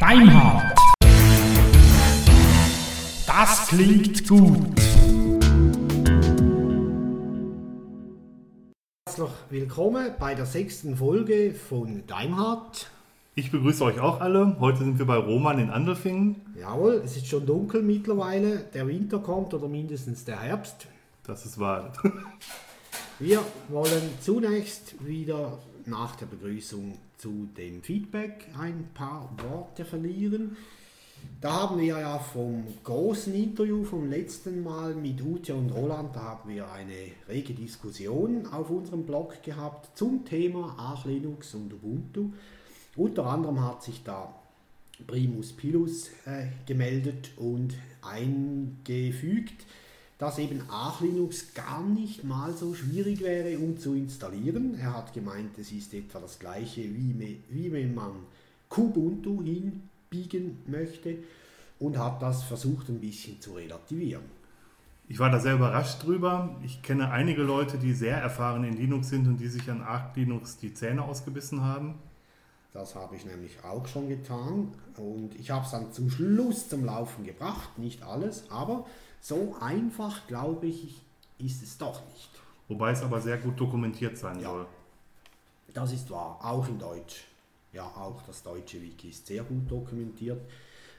Deinhard. Das klingt gut. Herzlich willkommen bei der sechsten Folge von Daimhardt. Ich begrüße euch auch alle. Heute sind wir bei Roman in Andelfingen. Jawohl, es ist schon dunkel mittlerweile. Der Winter kommt oder mindestens der Herbst. Das ist wahr. Wir wollen zunächst wieder nach der Begrüßung zu dem Feedback ein paar Worte verlieren. Da haben wir ja vom großen Interview vom letzten Mal mit Ute und Roland, da haben wir eine rege Diskussion auf unserem Blog gehabt zum Thema Arch Linux und Ubuntu. Unter anderem hat sich da Primus Pilus äh, gemeldet und eingefügt, dass eben Arch Linux gar nicht mal so schwierig wäre, um zu installieren. Er hat gemeint, es ist etwa das gleiche, wie, wie wenn man Kubuntu hinbiegen möchte und hat das versucht ein bisschen zu relativieren. Ich war da sehr überrascht drüber. Ich kenne einige Leute, die sehr erfahren in Linux sind und die sich an Arch Linux die Zähne ausgebissen haben. Das habe ich nämlich auch schon getan und ich habe es dann zum Schluss zum Laufen gebracht, nicht alles, aber so einfach, glaube ich, ist es doch nicht. Wobei es aber sehr gut dokumentiert sein ja, soll. Das ist wahr, auch in Deutsch. Ja, auch das deutsche Wiki ist sehr gut dokumentiert.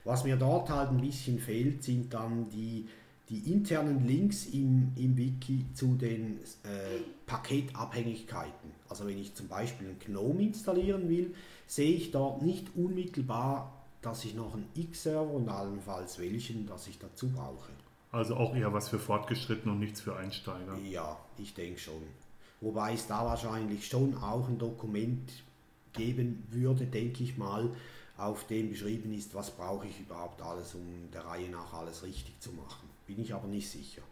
Was mir dort halt ein bisschen fehlt, sind dann die, die internen Links im, im Wiki zu den äh, Paketabhängigkeiten. Also wenn ich zum Beispiel einen GNOME installieren will, sehe ich dort nicht unmittelbar, dass ich noch einen X-Server und allenfalls welchen, dass ich dazu brauche. Also auch eher was für Fortgeschritten und nichts für Einsteiger. Ja, ich denke schon. Wobei es da wahrscheinlich schon auch ein Dokument geben würde, denke ich mal, auf dem beschrieben ist, was brauche ich überhaupt alles, um der Reihe nach alles richtig zu machen. Bin ich aber nicht sicher,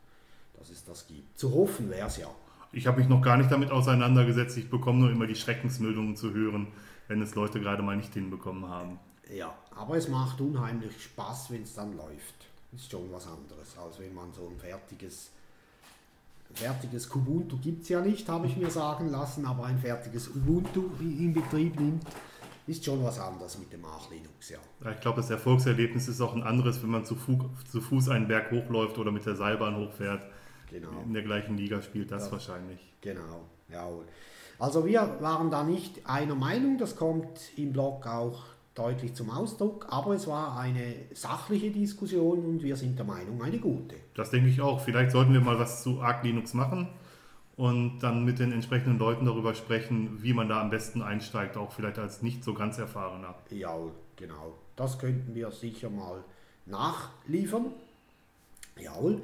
dass es das gibt. Zu hoffen wäre es ja. Ich habe mich noch gar nicht damit auseinandergesetzt. Ich bekomme nur immer die Schreckensmeldungen zu hören, wenn es Leute gerade mal nicht hinbekommen haben. Ja, aber es macht unheimlich Spaß, wenn es dann läuft. Ist schon was anderes, als wenn man so ein fertiges, fertiges Kubuntu gibt es ja nicht, habe ich mir sagen lassen, aber ein fertiges Ubuntu in Betrieb nimmt, ist schon was anderes mit dem Arch Linux, ja. ja ich glaube, das Erfolgserlebnis ist auch ein anderes, wenn man zu, Fu zu Fuß einen Berg hochläuft oder mit der Seilbahn hochfährt. Genau. In der gleichen Liga spielt das ja, wahrscheinlich. Genau, jawohl. Also wir waren da nicht einer Meinung, das kommt im Blog auch deutlich zum Ausdruck, aber es war eine sachliche Diskussion und wir sind der Meinung, eine gute. Das denke ich auch. Vielleicht sollten wir mal was zu Arc Linux machen und dann mit den entsprechenden Leuten darüber sprechen, wie man da am besten einsteigt, auch vielleicht als nicht so ganz erfahrener. Ja, genau. Das könnten wir sicher mal nachliefern. Jawohl.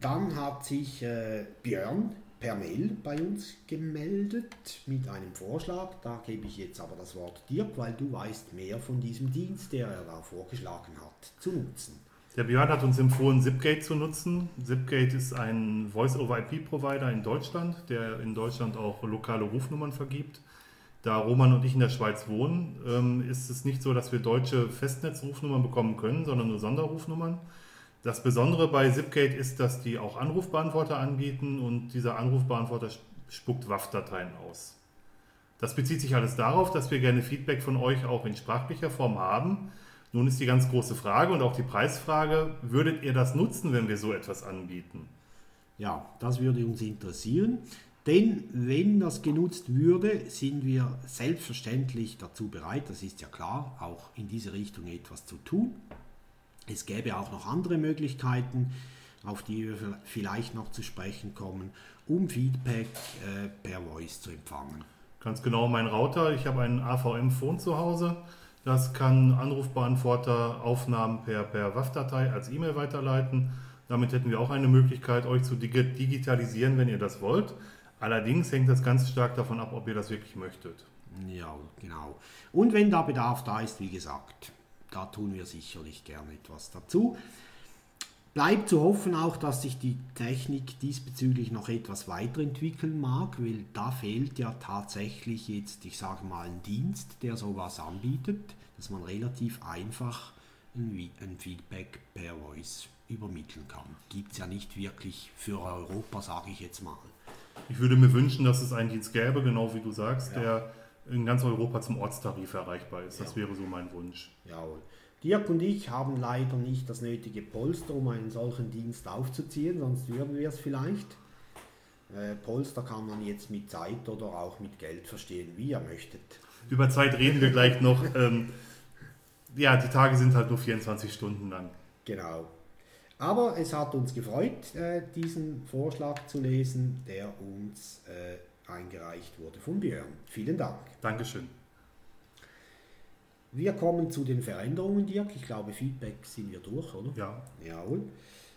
Dann hat sich äh, Björn per Mail bei uns gemeldet mit einem Vorschlag. Da gebe ich jetzt aber das Wort Dirk, weil du weißt mehr von diesem Dienst, der er da vorgeschlagen hat, zu nutzen. Der Björn hat uns empfohlen, Zipgate zu nutzen. Zipgate ist ein Voice-over-IP-Provider in Deutschland, der in Deutschland auch lokale Rufnummern vergibt. Da Roman und ich in der Schweiz wohnen, ähm, ist es nicht so, dass wir deutsche Festnetzrufnummern bekommen können, sondern nur Sonderrufnummern. Das Besondere bei Zipgate ist, dass die auch Anrufbeantworter anbieten und dieser Anrufbeantworter spuckt WAF-Dateien aus. Das bezieht sich alles darauf, dass wir gerne Feedback von euch auch in sprachlicher Form haben. Nun ist die ganz große Frage und auch die Preisfrage, würdet ihr das nutzen, wenn wir so etwas anbieten? Ja, das würde uns interessieren. Denn wenn das genutzt würde, sind wir selbstverständlich dazu bereit, das ist ja klar, auch in diese Richtung etwas zu tun. Es gäbe auch noch andere Möglichkeiten, auf die wir vielleicht noch zu sprechen kommen, um Feedback äh, per Voice zu empfangen. Ganz genau, mein Router, ich habe einen AVM-Phone zu Hause. Das kann Anrufbeantworter Aufnahmen per, per WAF-Datei als E-Mail weiterleiten. Damit hätten wir auch eine Möglichkeit, euch zu digitalisieren, wenn ihr das wollt. Allerdings hängt das ganz stark davon ab, ob ihr das wirklich möchtet. Ja, genau. Und wenn da Bedarf da ist, wie gesagt, da tun wir sicherlich gerne etwas dazu. Bleibt zu hoffen auch, dass sich die Technik diesbezüglich noch etwas weiterentwickeln mag, weil da fehlt ja tatsächlich jetzt, ich sage mal, ein Dienst, der sowas anbietet, dass man relativ einfach ein, Feedback per Voice übermitteln kann. Gibt es ja nicht wirklich für Europa, sage ich jetzt mal. Ich würde mir wünschen, dass es einen Dienst gäbe, genau wie du sagst, Ja. der in ganz Europa zum Ortstarif erreichbar ist. Das Ja. wäre so mein Wunsch. Jawohl. Dirk und ich haben leider nicht das nötige Polster, um einen solchen Dienst aufzuziehen, sonst würden wir es vielleicht. Äh, Polster kann man jetzt mit Zeit oder auch mit Geld verstehen, wie ihr möchtet. Über Zeit reden wir gleich noch. Ähm, ja, die Tage sind halt nur 24 Stunden lang. Genau. Aber es hat uns gefreut, äh, diesen Vorschlag zu lesen, der uns äh, eingereicht wurde von Björn. Vielen Dank. Dankeschön. Wir kommen zu den Veränderungen, Dirk. Ich glaube, Feedback sind wir durch, oder? Ja, Jawohl.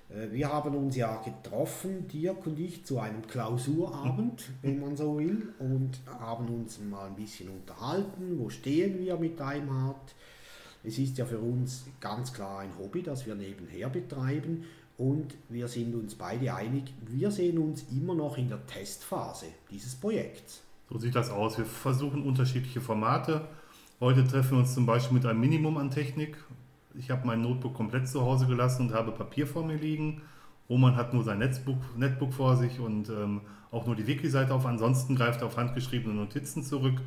Äh, Wir haben uns ja getroffen, Dirk und ich, zu einem Klausurabend, wenn man so will, und haben uns mal ein bisschen unterhalten. Wo stehen wir mit Daimart? Es ist ja für uns ganz klar ein Hobby, das wir nebenher betreiben. Und wir sind uns beide einig, wir sehen uns immer noch in der Testphase dieses Projekts. so sieht das aus. Wir versuchen unterschiedliche Formate. Heute treffen wir uns zum Beispiel mit einem Minimum an Technik. Ich habe mein Notebook komplett zu Hause gelassen und habe Papier vor mir liegen. Roman hat nur sein Netzbook, Netbook vor sich und ähm, auch nur die Wiki-Seite auf. Ansonsten greift er auf handgeschriebene Notizen zurück.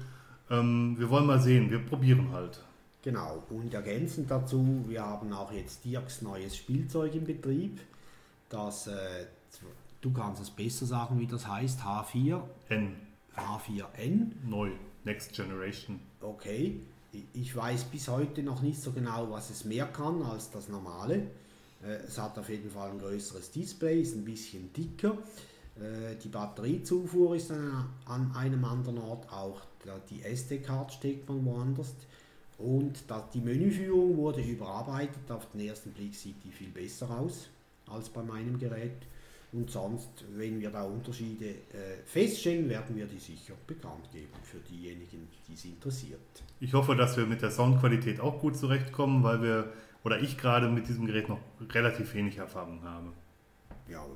Ähm, wir wollen mal sehen, wir probieren halt. Genau, und ergänzend dazu, wir haben auch jetzt Dirks neues Spielzeug im Betrieb. Das, äh, du kannst es besser sagen, wie das heißt, H4, N, H4N. neu, Next Generation. Okay, Ich- weiß bis heute noch nicht so genau, was es mehr kann als das normale. Äh, Es hat auf jeden Fall ein größeres Display, ist ein bisschen dicker. Äh, Die Batteriezufuhr ist an an einem anderen Ort, auch die SD-Card steckt man woanders. Und da, die Menüführung wurde überarbeitet. Auf den ersten Blick sieht die viel besser aus als bei meinem Gerät. Und sonst, wenn wir da Unterschiede äh, feststellen, werden wir die sicher bekannt geben für diejenigen, die es interessiert. Ich hoffe, dass wir mit der Soundqualität auch gut zurechtkommen, weil wir, oder ich gerade mit diesem Gerät noch relativ wenig Erfahrung habe. Ja,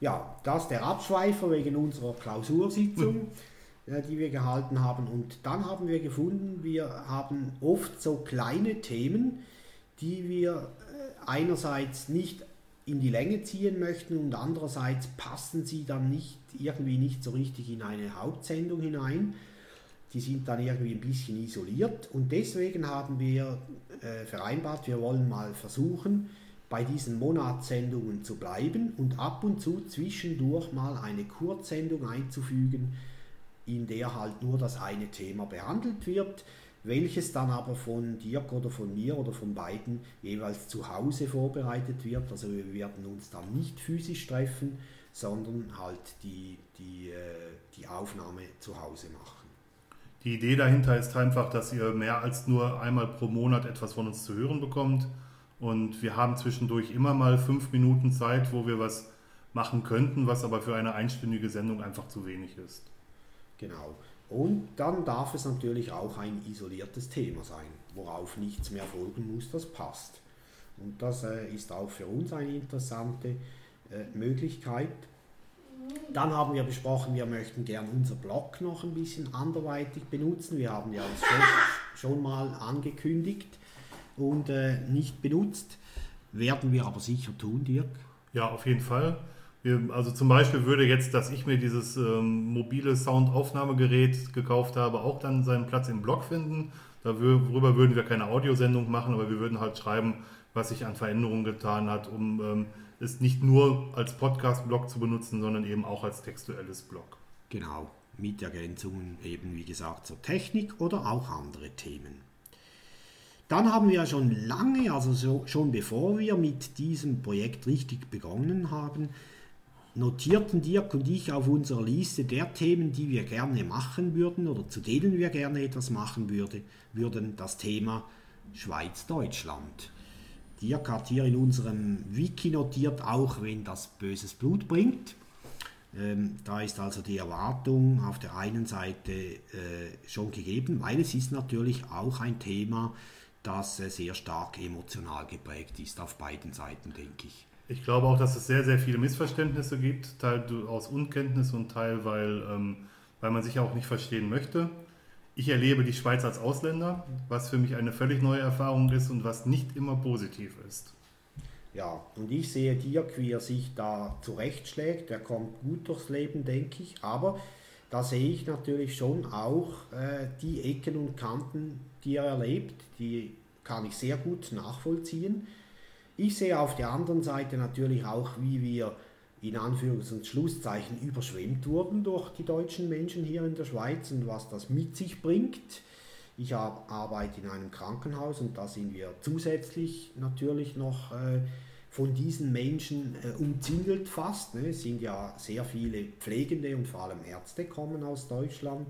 ja das der Abschweifer wegen unserer Klausursitzung, die wir gehalten haben. Und dann haben wir gefunden, wir haben oft so kleine Themen, die wir äh, einerseits nicht in die Länge ziehen möchten und andererseits passen sie dann nicht irgendwie nicht so richtig in eine Hauptsendung hinein. Die sind dann irgendwie ein bisschen isoliert und deswegen haben wir äh, vereinbart, wir wollen mal versuchen, bei diesen Monatssendungen zu bleiben und ab und zu zwischendurch mal eine Kurzsendung einzufügen, in der halt nur das eine Thema behandelt wird, welches dann aber von Dirk oder von mir oder von beiden jeweils zu Hause vorbereitet wird. Also wir werden uns dann nicht physisch treffen, sondern halt die, die, äh, die Aufnahme zu Hause machen. Die Idee dahinter ist einfach, dass ihr mehr als nur einmal pro Monat etwas von uns zu hören bekommt. Und wir haben zwischendurch immer mal fünf Minuten Zeit, wo wir was machen könnten, was aber für eine einstündige Sendung einfach zu wenig ist. Genau. Und dann darf es natürlich auch ein isoliertes Thema sein, worauf nichts mehr folgen muss, das passt. Und das äh, ist auch für uns eine interessante äh, Möglichkeit. Dann haben wir besprochen, wir möchten gern unser Blog noch ein bisschen anderweitig benutzen. Wir haben ja schon, schon mal angekündigt und äh, nicht benutzt. Werden wir aber sicher tun, Dirk. Ja, auf jeden Fall. Also zum Beispiel würde jetzt, dass ich mir dieses ähm, mobile Soundaufnahmegerät gekauft habe, auch dann seinen Platz im Blog finden. Darüber würden wir keine Audiosendung machen, aber wir würden halt schreiben, was sich an Veränderungen getan hat, um ähm, es nicht nur als Podcast-Blog zu benutzen, sondern eben auch als textuelles Blog. Genau, mit Ergänzungen eben wie gesagt zur Technik oder auch andere Themen. Dann haben wir schon lange, also so, schon bevor wir mit diesem Projekt richtig begonnen haben, notierten Dirk und ich auf unserer Liste der Themen, die wir gerne machen würden oder zu denen wir gerne etwas machen würde, würden das Thema Schweiz-Deutschland. Dirk hat hier in unserem Wiki notiert, auch wenn das böses Blut bringt. Ähm, da ist also die Erwartung auf der einen Seite äh, schon gegeben, weil es ist natürlich auch ein Thema, das äh, sehr stark emotional geprägt ist auf beiden Seiten, denke ich. Ich glaube auch, dass es sehr, sehr viele Missverständnisse gibt, Teil aus Unkenntnis und Teil, weil, ähm, weil man sich auch nicht verstehen möchte. Ich erlebe die Schweiz als Ausländer, was für mich eine völlig neue Erfahrung ist und was nicht immer positiv ist. Ja, und ich sehe Dirk, wie er sich da zurechtschlägt. Er kommt gut durchs Leben, denke ich. Aber da sehe ich natürlich schon auch äh, die Ecken und Kanten, die er erlebt. Die kann ich sehr gut nachvollziehen. Ich sehe auf der anderen Seite natürlich auch, wie wir in Anführungs- und Schlusszeichen überschwemmt wurden durch die deutschen Menschen hier in der Schweiz und was das mit sich bringt. Ich arbeite in einem Krankenhaus und da sind wir zusätzlich natürlich noch äh, von diesen Menschen äh, umzingelt fast. Ne? Es sind ja sehr viele Pflegende und vor allem Ärzte kommen aus Deutschland.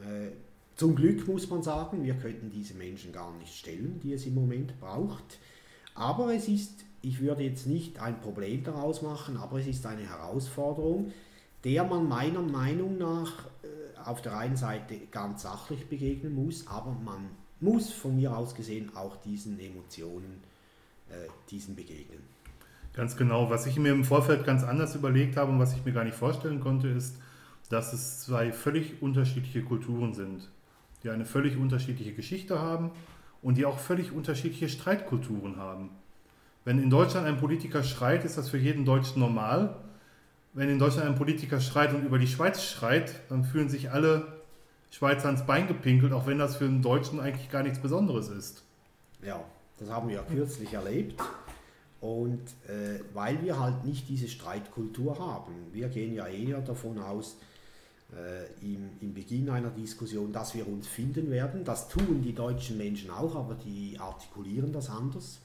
Äh, zum Glück muss man sagen, wir könnten diese Menschen gar nicht stellen, die es im Moment braucht. Aber es ist, ich würde jetzt nicht ein Problem daraus machen, aber es ist eine Herausforderung, der man meiner Meinung nach auf der einen Seite ganz sachlich begegnen muss, aber man muss von mir aus gesehen auch diesen Emotionen, äh, diesen begegnen. Ganz genau. Was ich mir im Vorfeld ganz anders überlegt habe und was ich mir gar nicht vorstellen konnte, ist, dass es zwei völlig unterschiedliche Kulturen sind, die eine völlig unterschiedliche Geschichte haben und die auch völlig unterschiedliche Streitkulturen haben. Wenn in Deutschland ein Politiker schreit, ist das für jeden Deutschen normal wenn in Deutschland ein Politiker schreit und über die Schweiz schreit, dann fühlen sich alle Schweizer ans Bein gepinkelt, auch wenn das für einen Deutschen eigentlich gar nichts Besonderes ist. Ja, das haben wir ja kürzlich erlebt. Und äh, weil wir halt nicht diese Streitkultur haben, wir gehen ja eher davon aus, im, im Beginn einer Diskussion, dass wir uns finden werden. Das tun die deutschen Menschen auch, aber die artikulieren das anders.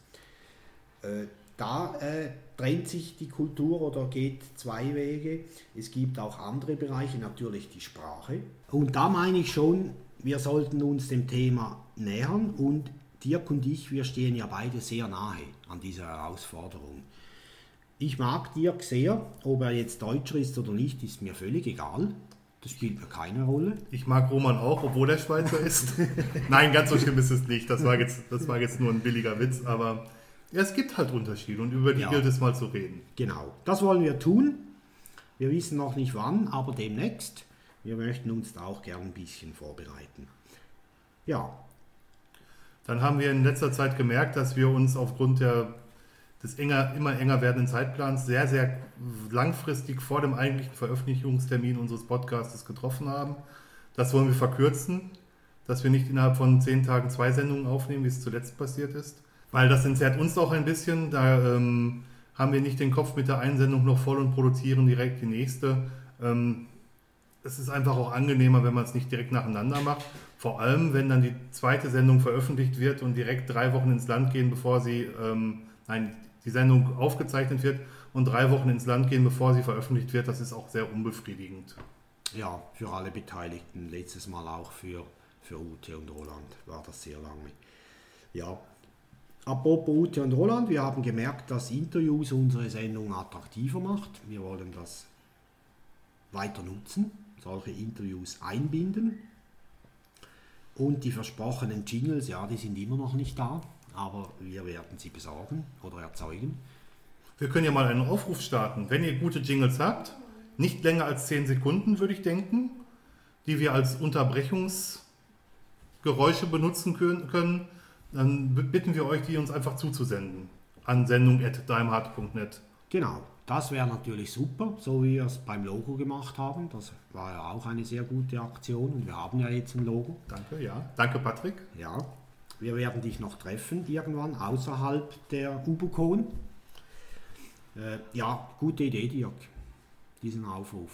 Äh, da äh, trennt sich die Kultur oder geht zwei Wege. Es gibt auch andere Bereiche, natürlich die Sprache. Und da meine ich schon, wir sollten uns dem Thema nähern und Dirk und ich, wir stehen ja beide sehr nahe an dieser Herausforderung. Ich mag Dirk sehr, ob er jetzt Deutscher ist oder nicht, ist mir völlig egal. Das spielt mir keine Rolle. Ich mag Roman auch, obwohl er Schweizer ist. Nein, ganz so schlimm ist es nicht. Das war jetzt, das war jetzt nur ein billiger Witz, aber ja, es gibt halt Unterschiede und über die ja. gilt es mal zu reden. Genau, das wollen wir tun. Wir wissen noch nicht wann, aber demnächst. Wir möchten uns da auch gern ein bisschen vorbereiten. Ja. Dann haben wir in letzter Zeit gemerkt, dass wir uns aufgrund der, des enger, immer enger werdenden Zeitplans sehr, sehr langfristig vor dem eigentlichen Veröffentlichungstermin unseres Podcasts getroffen haben. Das wollen wir verkürzen, dass wir nicht innerhalb von zehn Tagen zwei Sendungen aufnehmen, wie es zuletzt passiert ist. Weil das entzerrt uns auch ein bisschen. Da ähm, haben wir nicht den Kopf mit der Einsendung noch voll und produzieren direkt die nächste. Ähm, es ist einfach auch angenehmer, wenn man es nicht direkt nacheinander macht. Vor allem, wenn dann die zweite Sendung veröffentlicht wird und direkt drei Wochen ins Land gehen, bevor sie, ähm, nein, die Sendung aufgezeichnet wird und drei Wochen ins Land gehen, bevor sie veröffentlicht wird. Das ist auch sehr unbefriedigend. Ja, für alle Beteiligten. Letztes Mal auch für, für Ute und Roland war das sehr lange. Ja, Apropos Ute und Roland, wir haben gemerkt, dass Interviews unsere Sendung attraktiver macht. Wir wollen das weiter nutzen, solche Interviews einbinden. Und die versprochenen Jingles, ja, die sind immer noch nicht da, aber wir werden sie besorgen oder erzeugen. Wir können ja mal einen Aufruf starten. Wenn ihr gute Jingles habt, nicht länger als 10 Sekunden, würde ich denken, die wir als Unterbrechungsgeräusche benutzen können, dann bitten wir euch, die uns einfach zuzusenden an sendung.daimhard.net. Genau, das wäre natürlich super, so wie wir es beim Logo gemacht haben. Das war ja auch eine sehr gute Aktion und wir haben ja jetzt ein Logo. Danke, ja. Danke, Patrick. Ja, wir werden dich noch treffen irgendwann außerhalb der Ubukon. Äh, ja, gute Idee, Dirk, diesen Aufruf.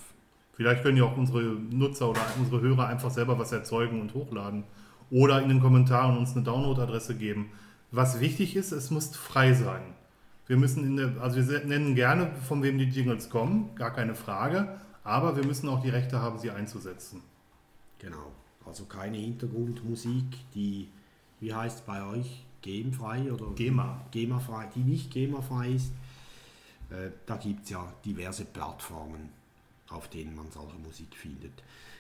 Vielleicht können ja auch unsere Nutzer oder unsere Hörer einfach selber was erzeugen und hochladen oder in den Kommentaren uns eine Download-Adresse geben. Was wichtig ist, es muss frei sein. Wir müssen in der, also wir nennen gerne, von wem die Jingles kommen, gar keine Frage, aber wir müssen auch die Rechte haben, sie einzusetzen. Genau, also keine Hintergrundmusik, die, wie heißt es bei euch, GEMA-frei oder GEMA. GEMA-frei, die nicht GEMA-frei ist. Äh, da gibt es ja diverse Plattformen, auf denen man solche Musik findet.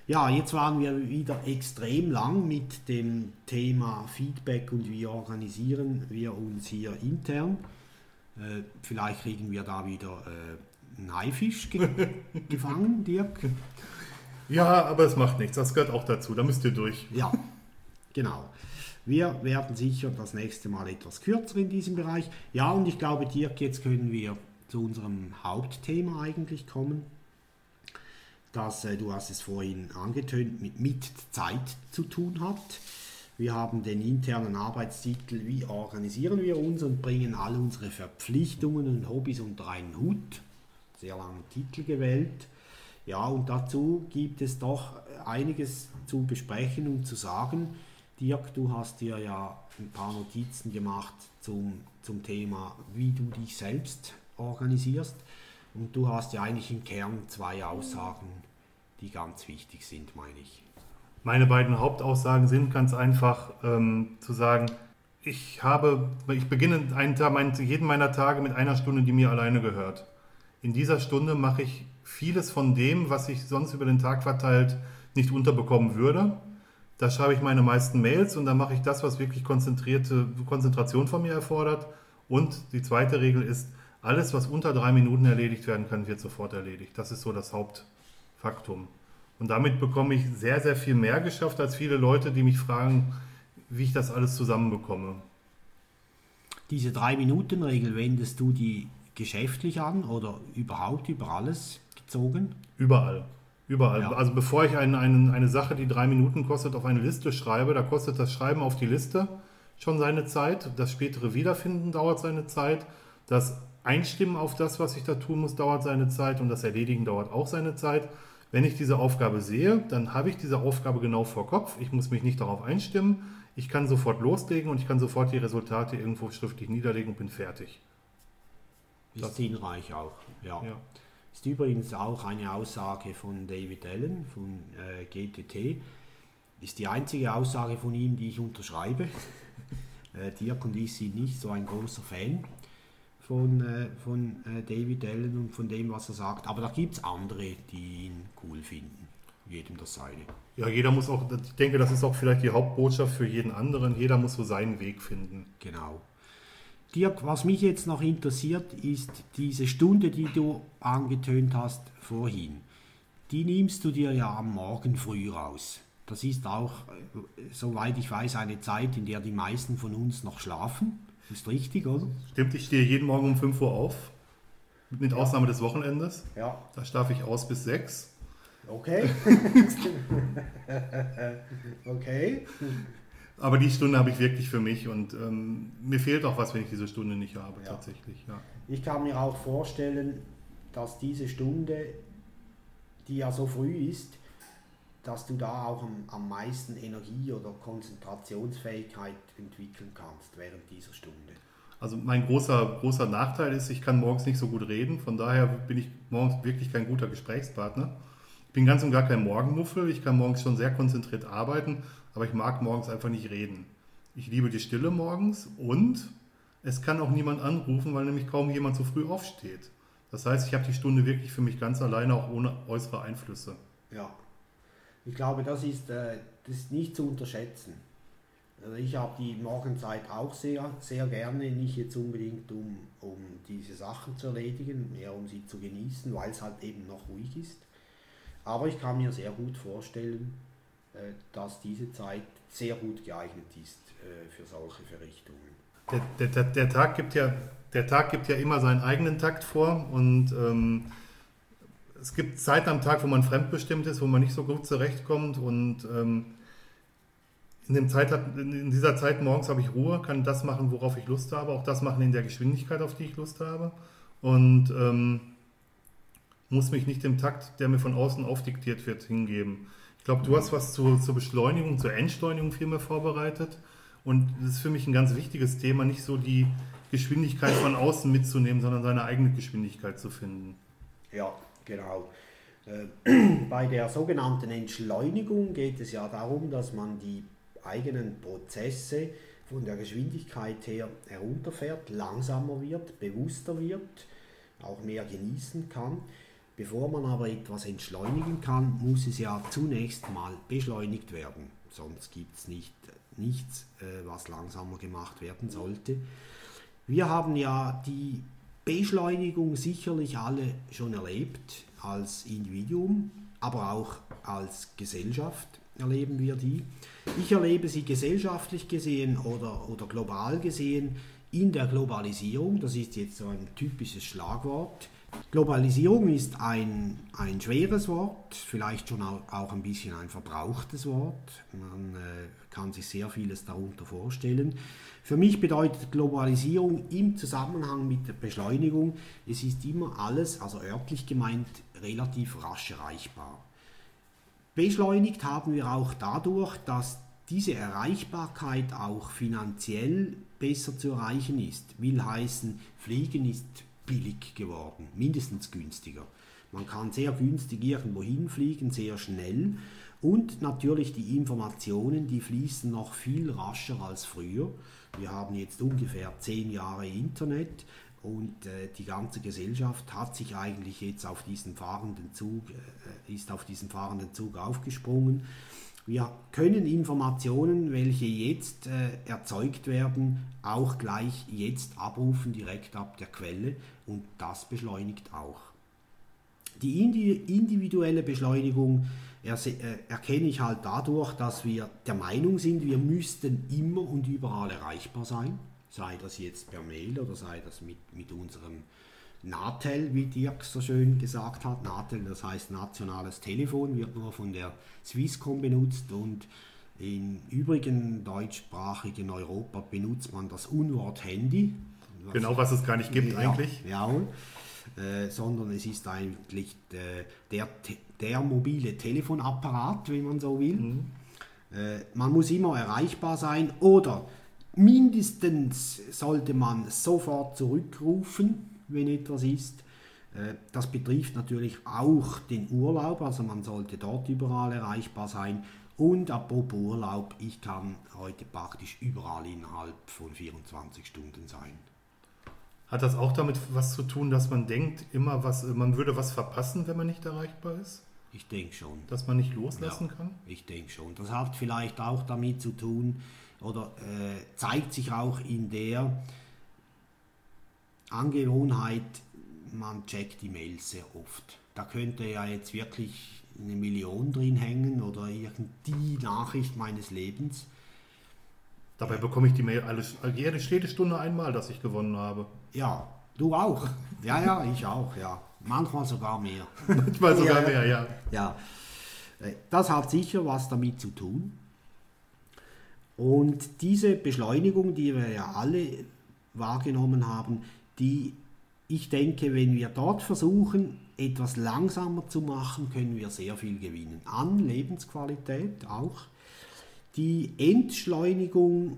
Ja, jetzt waren wir wieder extrem lang mit dem Thema Feedback und wie organisieren wir uns hier intern. Äh, vielleicht kriegen wir da wieder äh, einen Haifisch ge gefangen, Dirk. Ja, aber es macht nichts, das gehört auch dazu, da müsst ihr durch. Ja, genau. Wir werden sicher das nächste Mal etwas kürzer in diesem Bereich. Ja, und ich glaube, Dirk, jetzt können wir zu unserem Hauptthema eigentlich kommen. Das, äh, du hast es vorhin angetönt, mit, mit Zeit zu tun hat. Wir haben den internen Arbeitstitel Wie organisieren wir uns und bringen all unsere Verpflichtungen und Hobbys unter einen Hut. Sehr langen Titel gewählt. Ja, und dazu gibt es doch einiges zu besprechen und zu sagen. Dirk, du hast dir ja ein paar Notizen gemacht zum, zum Thema, wie du dich selbst organisierst. Und du hast ja eigentlich im Kern zwei Aussagen, die ganz wichtig sind, meine ich. Meine beiden Hauptaussagen sind ganz einfach ähm, zu sagen, ich habe, ich beginne einen Tag, mein, jeden meiner Tage mit einer Stunde, die mir alleine gehört. In dieser Stunde mache ich vieles von dem, was ich sonst über den Tag verteilt nicht unterbekommen würde. Da schreibe ich meine meisten Mails und dann mache ich das, was wirklich konzentrierte Konzentration von mir erfordert. Und die zweite Regel ist, alles, was unter drei Minuten erledigt werden kann, wird sofort erledigt. Das ist so das Hauptfaktum. Und damit bekomme ich sehr, sehr viel mehr geschafft als viele Leute, die mich fragen, wie ich das alles zusammenbekomme. Diese Drei-Minuten-Regel wendest du die geschäftlich an oder überhaupt über alles gezogen? Überall. Überall. Ja. Also bevor ich einen, einen, eine Sache, die drei Minuten kostet, auf eine Liste schreibe, da kostet das Schreiben auf die Liste schon seine Zeit. Das spätere Wiederfinden dauert seine Zeit. Das Einstimmen auf das, was ich da tun muss, dauert seine Zeit und das Erledigen dauert auch seine Zeit. Wenn ich diese Aufgabe sehe, dann habe ich diese Aufgabe genau vor Kopf. Ich muss mich nicht darauf einstimmen. Ich kann sofort loslegen und ich kann sofort die Resultate irgendwo schriftlich niederlegen und bin fertig. Ist sinnreich auch, ja. ja. Ist übrigens auch eine Aussage von David Allen von äh, GTT. Ist die einzige Aussage von ihm, die ich unterschreibe. äh, Dirk und ich sind nicht so ein großer Fan von, äh, von äh, David Allen und von dem, was er sagt. Aber da gibt es andere, die ihn cool finden. Jedem das seine. Ja, jeder muss auch, ich denke, das ist auch vielleicht die Hauptbotschaft für jeden anderen. Jeder muss so seinen Weg finden. Genau. Dirk, was mich jetzt noch interessiert, ist diese Stunde, die du angetönt hast vorhin. Die nimmst du dir ja am Morgen früh raus. Das ist auch, äh, soweit ich weiß, eine Zeit, in der die meisten von uns noch schlafen. Ist richtig, oder? Stimmt, ich stehe jeden Morgen um 5 Uhr auf. Mit Ausnahme des Wochenendes. Ja. Da schlafe ich aus bis 6. Okay. okay. Aber die Stunde habe ich wirklich für mich und ähm, mir fehlt auch was, wenn ich diese Stunde nicht habe, ja. tatsächlich. Ja. Ich kann mir auch vorstellen, dass diese Stunde, die ja so früh ist, dass du da auch am, am meisten Energie oder Konzentrationsfähigkeit entwickeln kannst während dieser Stunde. Also mein großer, großer Nachteil ist, ich kann morgens nicht so gut reden, von daher bin ich morgens wirklich kein guter Gesprächspartner. Ich bin ganz und gar kein Morgenmuffel, ich kann morgens schon sehr konzentriert arbeiten, aber ich mag morgens einfach nicht reden. Ich liebe die Stille morgens und es kann auch niemand anrufen, weil nämlich kaum jemand so früh aufsteht. Das heißt, ich habe die Stunde wirklich für mich ganz alleine, auch ohne äußere Einflüsse. Ja, ich glaube, das ist, äh, das ist nicht zu unterschätzen. Also ich habe die Morgenzeit auch sehr, sehr gerne, nicht jetzt unbedingt um, um diese Sachen zu erledigen, mehr um sie zu genießen, weil es halt eben noch ruhig ist. Aber ich kann mir sehr gut vorstellen, dass diese Zeit sehr gut geeignet ist äh, für solche Verrichtungen. Der, der, der, Tag gibt ja, der Tag gibt ja immer seinen eigenen Takt vor und ähm, es gibt Zeiten am Tag, wo man fremdbestimmt ist, wo man nicht so gut zurechtkommt und ähm, in, dem Zeit, in dieser Zeit morgens habe ich Ruhe, kann das machen, worauf ich Lust habe, auch das machen in der Geschwindigkeit, auf die ich Lust habe und ähm, muss mich nicht dem Takt, der mir von außen aufdiktiert wird, hingeben. Ich glaube, du hast was zu, zur Beschleunigung, zur Entschleunigung vielmehr vorbereitet und das ist für mich ein ganz wichtiges Thema, nicht so die Geschwindigkeit von außen mitzunehmen, sondern seine eigene Geschwindigkeit zu finden. Ja, Genau. Äh, bei der sogenannten Entschleunigung geht es ja darum, dass man die eigenen Prozesse von der Geschwindigkeit her herunterfährt, langsamer wird, bewusster wird, auch mehr genießen kann. Bevor man aber etwas entschleunigen kann, muss es ja zunächst mal beschleunigt werden. Sonst gibt es nicht, nichts, äh, was langsamer gemacht werden sollte. Wir haben ja die Beschleunigung sicherlich alle schon erlebt, als Individuum, aber auch als Gesellschaft. erleben wir die. Ich erlebe sie gesellschaftlich gesehen oder, oder global gesehen in der Globalisierung. Das ist jetzt so ein typisches Schlagwort. Globalisierung ist ein, ein schweres Wort, vielleicht schon auch, ein bisschen ein verbrauchtes Wort. Man äh, kann sich sehr vieles darunter vorstellen. Für mich bedeutet Globalisierung im Zusammenhang mit der Beschleunigung, es ist immer alles, also örtlich gemeint, relativ rasch erreichbar. Beschleunigt haben wir auch dadurch, dass diese Erreichbarkeit auch finanziell besser zu erreichen ist. Will heißen, Fliegen ist billig geworden, mindestens günstiger. Man kann sehr günstig irgendwo hinfliegen, sehr schnell. Und natürlich die Informationen, die fließen noch viel rascher als früher. Wir haben jetzt ungefähr zehn Jahre Internet und äh, die ganze Gesellschaft hat sich eigentlich jetzt auf diesen fahrenden Zug, äh, ist auf diesen fahrenden Zug aufgesprungen. Wir können Informationen, welche jetzt äh, erzeugt werden, auch gleich jetzt abrufen, direkt ab der Quelle und das beschleunigt auch. Die individuelle Beschleunigung äh, erkenne ich halt dadurch, dass wir der Meinung sind, wir müssten immer und überall erreichbar sein, sei das jetzt per Mail oder sei das mit, mit unserem NATEL, wie Dirk so schön gesagt hat. NATEL, das heißt nationales Telefon, wird nur von der Swisscom benutzt und in übrigen deutschsprachigen Europa benutzt man das Unwort Handy. Was genau, was es gar nicht gibt ja, eigentlich. Ja, äh, sondern es ist eigentlich äh, der, der mobile Telefonapparat, wenn man so will. Mhm. Äh, man muss immer erreichbar sein oder mindestens sollte man sofort zurückrufen wenn etwas ist. Äh, das betrifft natürlich auch den Urlaub, also man sollte dort überall erreichbar sein. Und apropos Urlaub, ich kann heute praktisch überall innerhalb von 24 Stunden sein. Hat das auch damit was zu tun, dass man denkt, immer was, man würde was verpassen, wenn man nicht erreichbar ist? Ich denke schon. Dass man nicht loslassen ja, kann? Ich denke schon. Das hat vielleicht auch damit zu tun oder äh, zeigt sich auch in der Angewohnheit, man checkt die Mails sehr oft. Da könnte ja jetzt wirklich eine Million drin hängen oder die Nachricht meines Lebens. Dabei bekomme ich die Mail alles, jede, jede Stunde einmal, dass ich gewonnen habe. Ja, du auch. Ja, ja, ich auch, ja. Manchmal sogar mehr. Manchmal sogar ja, mehr, ja. Ja. Äh, das hat sicher was damit zu tun. Und diese Beschleunigung, die wir ja alle wahrgenommen haben, die ich denke, wenn wir dort versuchen, etwas langsamer zu machen, können wir sehr viel gewinnen. An Lebensqualität auch. Die Entschleunigung,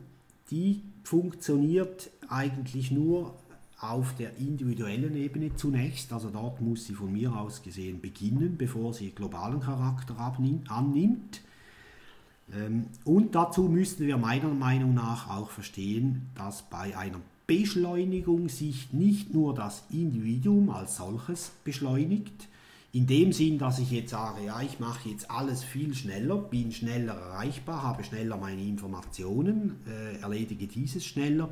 die funktioniert eigentlich nur auf der individuellen Ebene zunächst. Also dort muss sie von mir aus gesehen beginnen, bevor sie globalen Charakter annimmt. Ähm, und dazu müssten wir meiner Meinung nach auch verstehen, dass bei einer Beschleunigung sich nicht nur das Individuum als solches beschleunigt, in dem Sinn, dass ich jetzt sage, ja, ich mache jetzt alles viel schneller, bin schneller erreichbar, habe schneller meine Informationen, äh, erledige dieses schneller,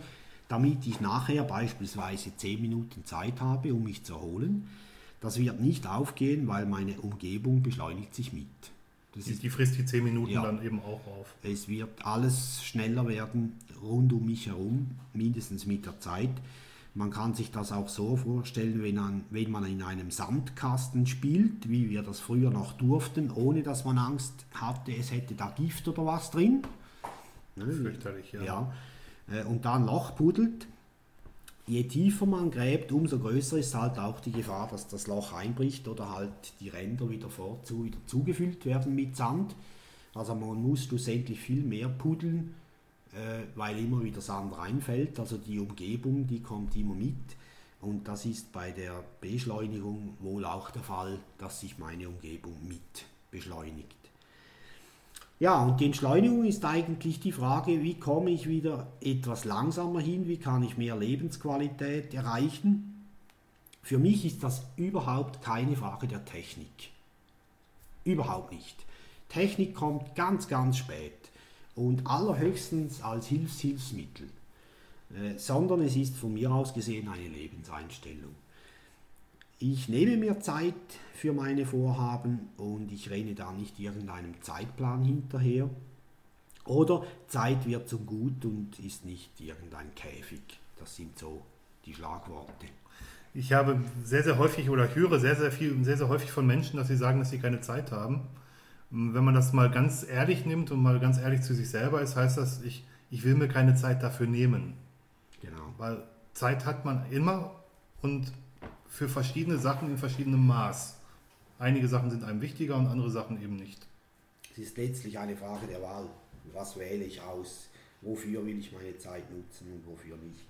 damit ich nachher beispielsweise 10 Minuten Zeit habe, um mich zu erholen. Das wird nicht aufgehen, weil meine Umgebung beschleunigt sich mit. Ist, die frisst die 10 Minuten ja, dann eben auch auf. Es wird alles schneller werden rund um mich herum, mindestens mit der Zeit. Man kann sich das auch so vorstellen, wenn, an, wenn man in einem Sandkasten spielt, wie wir das früher noch durften, ohne dass man Angst hatte, es hätte da Gift oder was drin. Ne, Fürchterlich, ja. ja. Äh, und da ein Loch puddelt je tiefer man gräbt, umso größer ist halt auch die Gefahr, dass das Loch einbricht oder halt die Ränder wieder vorzu wieder zugefüllt werden mit Sand. Also man muss schlussendlich viel mehr puddeln, äh, weil immer wieder Sand reinfällt. Also die Umgebung, die kommt immer mit. Und das ist bei der Beschleunigung wohl auch der Fall, dass sich meine Umgebung mit beschleunigt. Ja, und die Entschleunigung ist eigentlich die Frage, wie komme ich wieder etwas langsamer hin, wie kann ich mehr Lebensqualität erreichen. Für mich ist das überhaupt keine Frage der Technik. Überhaupt nicht. Technik kommt ganz, ganz spät und allerhöchstens als Hilfshilfsmittel, äh, sondern es ist von mir aus gesehen eine Lebenseinstellung. ich nehme mir Zeit für meine Vorhaben und ich renne da nicht irgendeinem Zeitplan hinterher. Oder Zeit wird zum Gut und ist nicht irgendein Käfig. Das sind so die Schlagworte. Ich habe sehr, sehr häufig oder ich höre sehr, sehr viel, sehr, sehr häufig von Menschen, dass sie sagen, dass sie keine Zeit haben. Wenn man das mal ganz ehrlich nimmt und mal ganz ehrlich zu sich selber ist, heißt das, ich, ich will mir keine Zeit dafür nehmen. Genau. Weil Zeit hat man immer und für verschiedene Sachen in verschiedenem Maß. Einige Sachen sind einem wichtiger und andere Sachen eben nicht. Es ist letztlich eine Frage der Wahl. Was wähle ich aus? Wofür will ich meine Zeit nutzen und wofür nicht?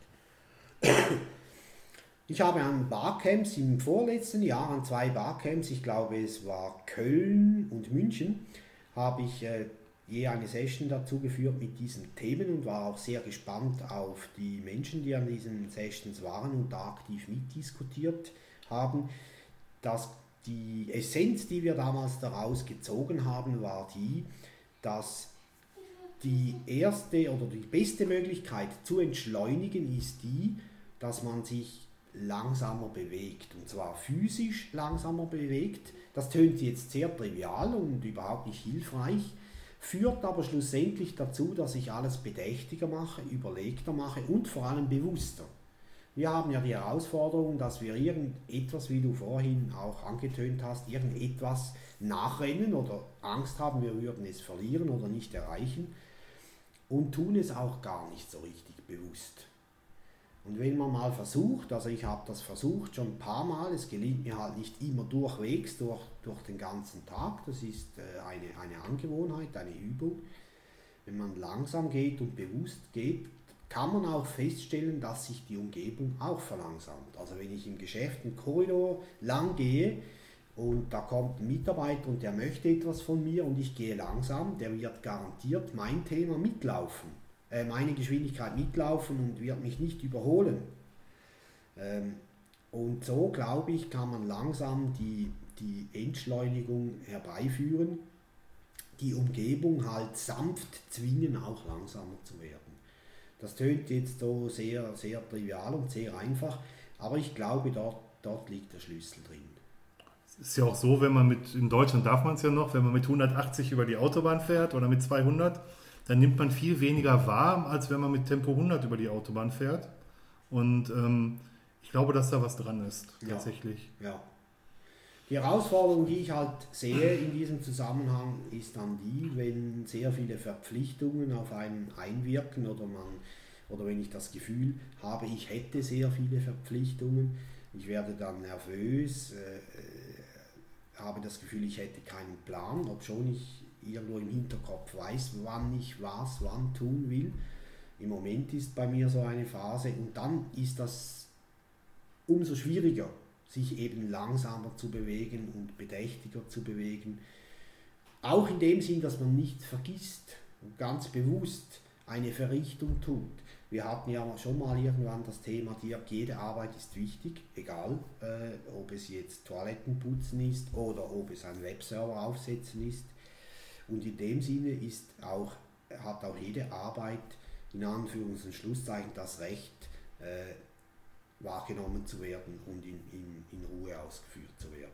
Ich habe an Barcamps im vorletzten Jahr, an zwei Barcamps, ich glaube es war Köln und München, habe ich äh, je eine Session dazu geführt mit diesen Themen und war auch sehr gespannt auf die Menschen, die an diesen Sessions waren und da aktiv mitdiskutiert haben. Das, die Essenz, die wir damals daraus gezogen haben, war die, dass die erste oder die beste Möglichkeit zu entschleunigen ist die, dass man sich langsamer bewegt. Und zwar physisch langsamer bewegt. Das tönt jetzt sehr trivial und überhaupt nicht hilfreich, führt aber schlussendlich dazu, dass ich alles bedächtiger mache, überlegter mache und vor allem bewusster. Wir haben ja die Herausforderung, dass wir irgendetwas, wie du vorhin auch angetönt hast, irgendetwas nachrennen oder Angst haben, wir würden es verlieren oder nicht erreichen und tun es auch gar nicht so richtig bewusst. Und wenn man mal versucht, also ich habe das versucht schon ein paar Mal, es gelingt mir halt nicht immer durchwegs durch, durch den ganzen Tag, das ist äh, eine, eine Angewohnheit, eine Übung. Wenn man langsam geht und bewusst geht, kann man auch feststellen, dass sich die Umgebung auch verlangsamt. Also wenn ich im Geschäft einen Korridor lang gehe und da kommt ein Mitarbeiter und der möchte etwas von mir und ich gehe langsam, der wird garantiert mein Thema mitlaufen äh, meine Geschwindigkeit mitlaufen und wird mich nicht überholen. Ähm, und so, glaube ich, kann man langsam die, die Entschleunigung herbeiführen, die Umgebung halt sanft zwingen, auch langsamer zu werden. Das tönt jetzt so sehr, sehr trivial und sehr einfach, aber ich glaube, dort, dort liegt der Schlüssel drin. Es ist ja auch so, wenn man mit, in Deutschland darf man es ja noch, wenn man mit 180 über die Autobahn fährt oder mit 200, dann nimmt man viel weniger wahr, als wenn man mit Tempo 100 über die Autobahn fährt. Und ähm, ich glaube, dass da was dran ist, tatsächlich. Ja. ja. Die Herausforderung, die ich halt sehe in diesem Zusammenhang, ist dann die, wenn sehr viele Verpflichtungen auf einen einwirken oder man oder wenn ich das Gefühl habe, ich hätte sehr viele Verpflichtungen, ich werde dann nervös, äh, äh habe das Gefühl, ich hätte keinen Plan, obschon ich irgendwo im Hinterkopf weiß, wann ich was wann tun will. Im Moment ist bei mir so eine Phase und dann ist das umso schwieriger, sich eben langsamer zu bewegen und bedächtiger zu bewegen. Auch in dem Sinn, dass man nicht vergisst und ganz bewusst eine Verrichtung tut. Wir hatten ja schon mal irgendwann das Thema, jede Arbeit ist wichtig, egal äh, ob es jetzt Toilettenputzen ist oder ob es ein Webserver aufsetzen ist. Und in dem Sinne ist auch, hat auch jede Arbeit in Anführungs- und Schlusszeichen das Recht, äh, wahrgenommen zu werden und in, in, in Ruhe ausgeführt zu werden.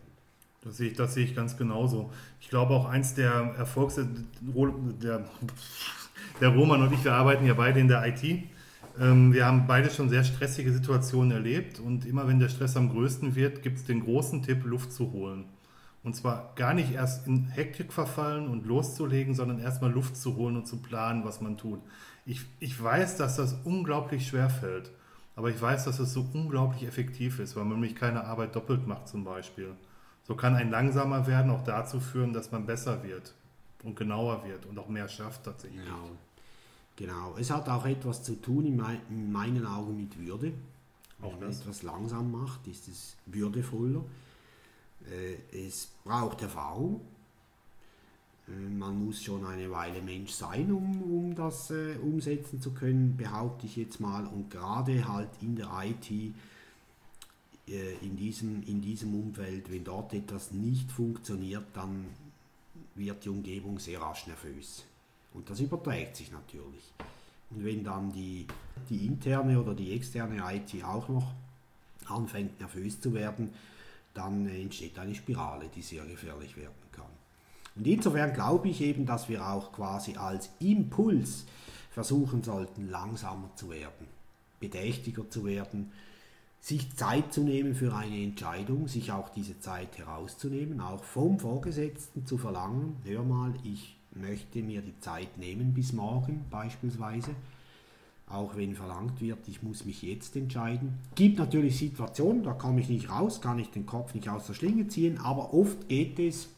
Das sehe, ich, das sehe ich ganz genauso. Ich glaube auch eins der Erfolgs... Der, der Roman und ich, wir arbeiten ja beide in der IT. Ähm, wir haben beide schon sehr stressige Situationen erlebt und immer wenn der Stress am größten wird, gibt es den großen Tipp, Luft zu holen. Und zwar gar nicht erst in Hektik verfallen und loszulegen, sondern erstmal Luft zu holen und zu planen, was man tut. Ich, ich weiß, dass das unglaublich schwer fällt, aber ich weiß, dass es so unglaublich effektiv ist, weil man nämlich keine Arbeit doppelt macht zum Beispiel. So kann ein langsamer werden auch dazu führen, dass man besser wird und genauer wird und auch mehr schafft tatsächlich. Genau. Genau. Es hat auch etwas zu tun in, mein, in meinen Augen mit Würde. Auch Wenn man etwas langsam macht, ist es würdevoller. Äh, es braucht Erfahrung. Äh, man muss schon eine Weile Mensch sein, um, um das äh, umsetzen zu können, behaupte ich jetzt mal. Und gerade halt in der IT, äh, in, diesem, in diesem Umfeld, wenn dort etwas nicht funktioniert, dann wird die Umgebung sehr rasch nervös. Und das überträgt sich natürlich. Und wenn dann die, die interne oder die externe IT auch noch anfängt nervös zu werden, dann entsteht eine Spirale, die sehr gefährlich werden. Und insofern glaube ich eben, dass wir auch quasi als Impuls versuchen sollten, langsamer zu werden, bedächtiger zu werden, sich Zeit zu nehmen für eine Entscheidung, sich auch diese Zeit herauszunehmen, auch vom Vorgesetzten zu verlangen, hör mal, ich möchte mir die Zeit nehmen bis morgen beispielsweise, auch wenn verlangt wird, ich muss mich jetzt entscheiden. Gibt natürlich Situationen, da komme ich nicht raus, kann ich den Kopf nicht aus der Schlinge ziehen, aber oft geht es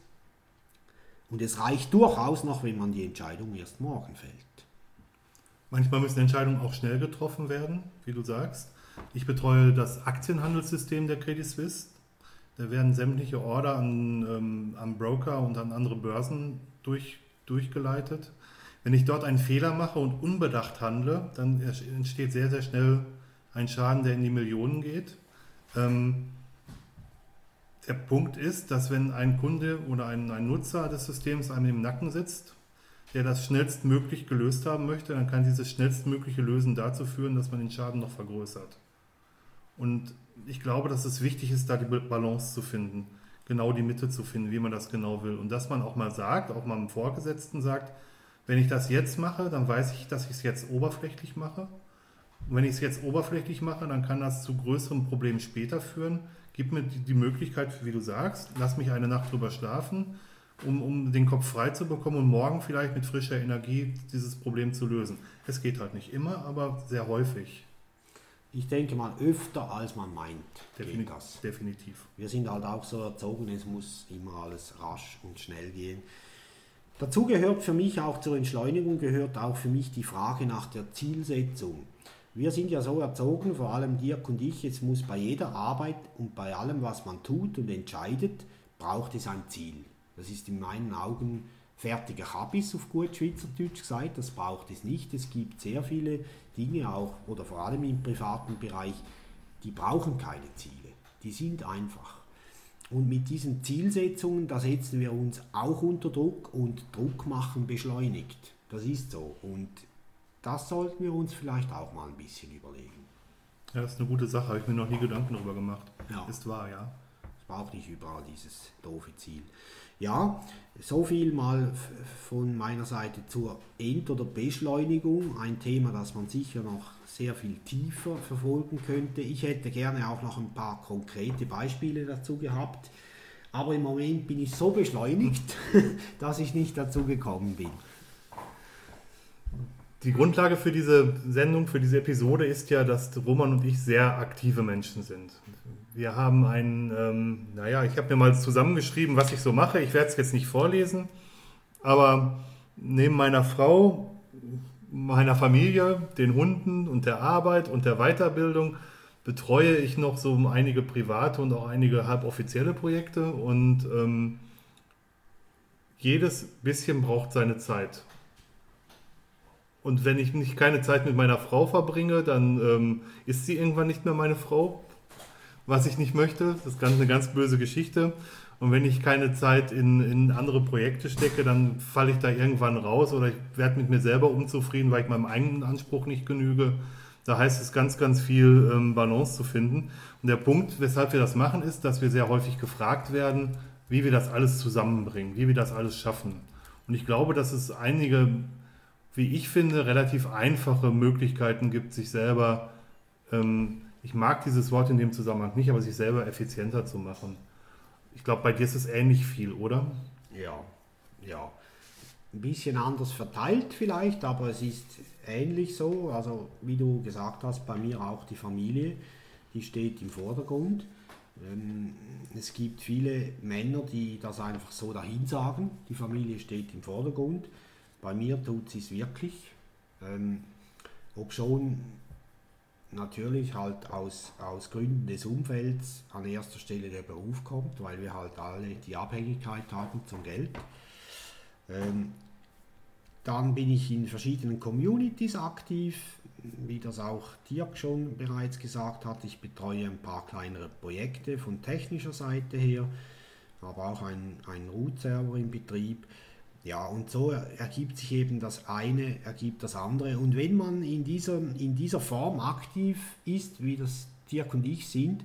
und es reicht durchaus noch, wenn man die Entscheidung erst morgen fällt. Manchmal müssen Entscheidungen auch schnell getroffen werden, wie du sagst. Ich betreue das Aktienhandelssystem der Credit Suisse. Da werden sämtliche Order an, ähm, an Broker und an andere Börsen durch, durchgeleitet. Wenn ich dort einen Fehler mache und unbedacht handle, dann entsteht sehr, sehr schnell ein Schaden, der in die Millionen geht. Ähm, der Punkt ist, dass wenn ein Kunde oder ein, ein Nutzer des Systems einem im Nacken sitzt der das schnellstmöglich gelöst haben möchte, dann kann dieses schnellstmögliche Lösen dazu führen, dass man den Schaden noch vergrößert. Und ich glaube, dass es wichtig ist, da die Balance zu finden, genau die Mitte zu finden, wie man das genau will. Und dass man auch mal sagt, auch mal dem Vorgesetzten sagt, wenn ich das jetzt mache, dann weiß ich, dass ich es jetzt oberflächlich mache. Und wenn ich es jetzt oberflächlich mache, dann kann das zu größeren Problemen später führen. Gib mir die Möglichkeit, wie du sagst, lass mich eine Nacht drüber schlafen um, um den Kopf frei zu bekommen und morgen vielleicht mit frischer Energie dieses Problem zu lösen. Es geht halt nicht immer, aber sehr häufig. Ich denke mal öfter als man meint. Defini das. Definitiv. Wir sind halt auch so erzogen, es muss immer alles rasch und schnell gehen. Dazu gehört für mich auch zur Entschleunigung, gehört auch für mich die Frage nach der Zielsetzung. Wir sind ja so erzogen, vor allem Dirk und ich, es muss bei jeder Arbeit und bei allem, was man tut und entscheidet, braucht es ein Ziel. Das ist in meinen Augen fertiger Habis, auf gut Schweizerdeutsch gesagt. Das braucht es nicht. Es gibt sehr viele Dinge auch, oder vor allem im privaten Bereich, die brauchen keine Ziele. Die sind einfach. Und mit diesen Zielsetzungen, da setzen wir uns auch unter Druck und Druck machen beschleunigt. Das ist so. Und das sollten wir uns vielleicht auch mal ein bisschen überlegen. Ja, das ist eine gute Sache, habe ich mir noch nie Gedanken darüber gemacht. Ja. Ist wahr, ja. Es braucht nicht überall dieses doofe Ziel. Ja, so viel mal von meiner Seite zur End- oder Beschleunigung. Ein Thema, das man sicher noch sehr viel tiefer verfolgen könnte. Ich hätte gerne auch noch ein paar konkrete Beispiele dazu gehabt. Aber im Moment bin ich so beschleunigt, dass ich nicht dazu gekommen bin. Die Grundlage für diese Sendung, für diese Episode ist ja, dass Roman und ich sehr aktive Menschen sind. Wir haben einen, ähm, naja, ich habe mir mal zusammengeschrieben, was ich so mache. Ich werde es jetzt nicht vorlesen, aber neben meiner Frau, meiner Familie, den Hunden und der Arbeit und der Weiterbildung betreue ich noch so einige private und auch einige halboffizielle Projekte und ähm, jedes bisschen braucht seine Zeit. Und wenn ich nicht keine Zeit mit meiner Frau verbringe, dann ähm, ist sie irgendwann nicht mehr meine Frau, was ich nicht möchte. Das ist ganz, eine ganz böse Geschichte. Und wenn ich keine Zeit in, in andere Projekte stecke, dann falle ich da irgendwann raus oder ich werde mit mir selber unzufrieden, weil ich meinem eigenen Anspruch nicht genüge. Da heißt es ganz, ganz viel ähm, Balance zu finden. Und der Punkt, weshalb wir das machen, ist, dass wir sehr häufig gefragt werden, wie wir das alles zusammenbringen, wie wir das alles schaffen. Und ich glaube, dass es einige wie ich finde, relativ einfache Möglichkeiten gibt, sich selber, ähm, ich mag dieses Wort in dem Zusammenhang nicht, aber sich selber effizienter zu machen. Ich glaube, bei dir ist es ähnlich viel, oder? Ja, ja. Ein bisschen anders verteilt vielleicht, aber es ist ähnlich so. Also wie du gesagt hast, bei mir auch die Familie, die steht im Vordergrund. Ähm, es gibt viele Männer, die das einfach so dahin sagen, die Familie steht im Vordergrund. Bei mir tut sie es wirklich. Ähm, ob schon natürlich halt aus, aus Gründen des Umfelds an erster Stelle der Beruf kommt, weil wir halt alle die Abhängigkeit haben zum Geld. Ähm, dann bin ich in verschiedenen Communities aktiv, wie das auch Dirk schon bereits gesagt hat. Ich betreue ein paar kleinere Projekte von technischer Seite her, aber auch einen, einen Root-Server im Betrieb. Ja, und so ergibt sich eben das eine, ergibt das andere. Und wenn man in dieser, in dieser Form aktiv ist, wie das Dirk und ich sind,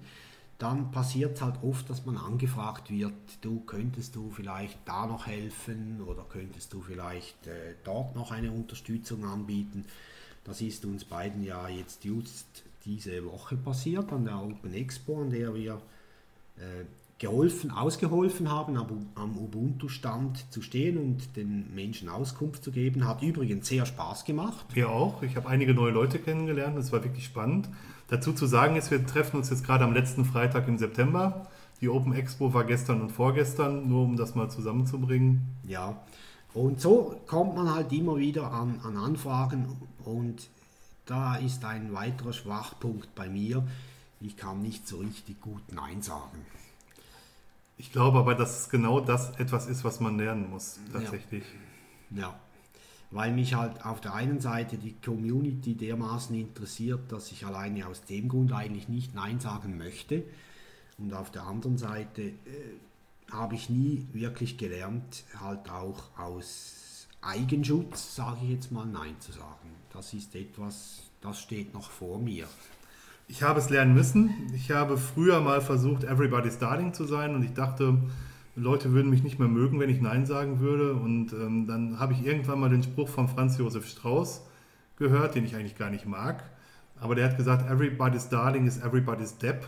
dann passiert es halt oft, dass man angefragt wird, du könntest du vielleicht da noch helfen oder könntest du vielleicht äh, dort noch eine Unterstützung anbieten. Das ist uns beiden ja jetzt just diese Woche passiert an der Open Expo, an der wir äh, geholfen, ausgeholfen haben, am, Ubuntu-Stand zu stehen und den Menschen Auskunft zu geben. Hat übrigens sehr Spaß gemacht. Wir auch. Ich habe einige neue Leute kennengelernt. Das war wirklich spannend. Dazu zu sagen ist, wir treffen uns jetzt gerade am letzten Freitag im September. Die Open Expo war gestern und vorgestern, nur um das mal zusammenzubringen. Ja, und so kommt man halt immer wieder an, an Anfragen und da ist ein weiterer Schwachpunkt bei mir. Ich kann nicht so richtig gut Nein sagen. Ich glaube aber, dass es genau das etwas ist, was man lernen muss, tatsächlich. Ja. ja. Weil mich halt auf der einen Seite die Community dermaßen interessiert, dass ich alleine aus dem Grund eigentlich nicht Nein sagen möchte. Und auf der anderen Seite äh, habe ich nie wirklich gelernt, halt auch aus Eigenschutz, sage ich jetzt mal, Nein zu sagen. Das ist etwas, das steht noch vor mir. Ich habe es lernen müssen. Ich habe früher mal versucht, Everybody's Darling zu sein und ich dachte, Leute würden mich nicht mehr mögen, wenn ich Nein sagen würde. Und ähm, dann habe ich irgendwann mal den Spruch von Franz Josef Strauß gehört, den ich eigentlich gar nicht mag. Aber der hat gesagt, Everybody's Darling is Everybody's Depp.